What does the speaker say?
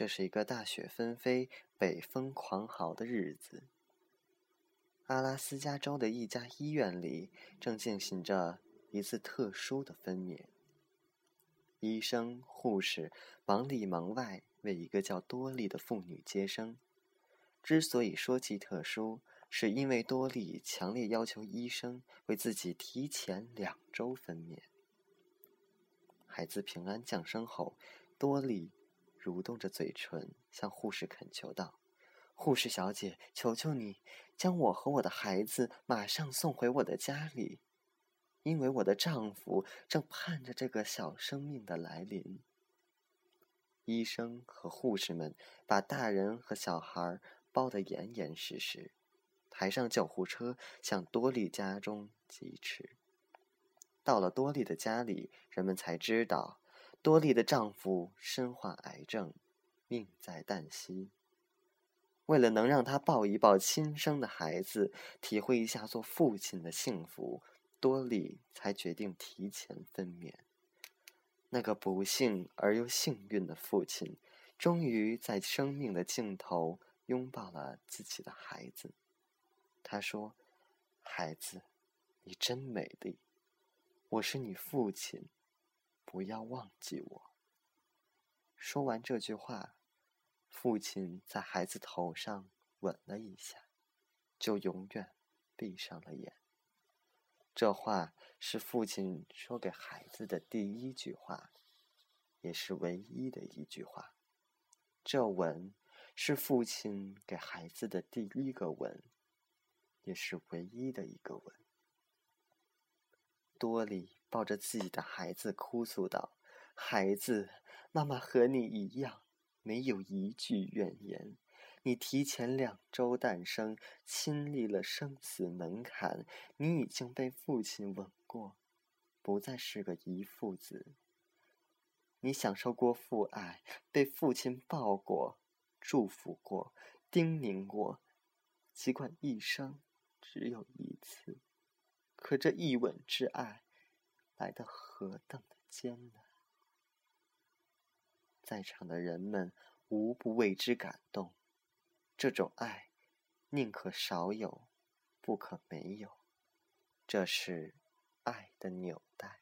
这是一个大雪纷飞、北风狂嚎的日子。阿拉斯加州的一家医院里正进行着一次特殊的分娩。医生、护士忙里忙外为一个叫多莉的妇女接生。之所以说其特殊，是因为多莉强烈要求医生为自己提前两周分娩。孩子平安降生后，多莉蠕动着嘴唇向护士恳求道：“护士小姐，求求你，将我和我的孩子马上送回我的家里，因为我的丈夫正盼着这个小生命的来临。”医生和护士们把大人和小孩包得严严实实，抬上救护车向多莉家中疾驰。到了多莉的家里，人们才知道。多莉的丈夫身患癌症，命在旦夕。为了能让她抱一抱亲生的孩子，体会一下做父亲的幸福，多莉才决定提前分娩。那个不幸而又幸运的父亲，终于在生命的尽头拥抱了自己的孩子。他说：“孩子，你真美丽，我是你父亲。”不要忘记我。说完这句话，父亲在孩子头上吻了一下，就永远闭上了眼。这话是父亲说给孩子的第一句话，也是唯一的一句话。这吻是父亲给孩子的第一个吻，也是唯一的一个吻。多莉。抱着自己的孩子哭诉道：“孩子，妈妈和你一样，没有一句怨言。你提前两周诞生，亲历了生死门槛，你已经被父亲吻过，不再是个遗腹子。你享受过父爱，被父亲抱过，祝福过，叮咛过，尽管一生只有一次，可这一吻之爱。”来的何等的艰难！在场的人们无不为之感动。这种爱，宁可少有，不可没有。这是爱的纽带。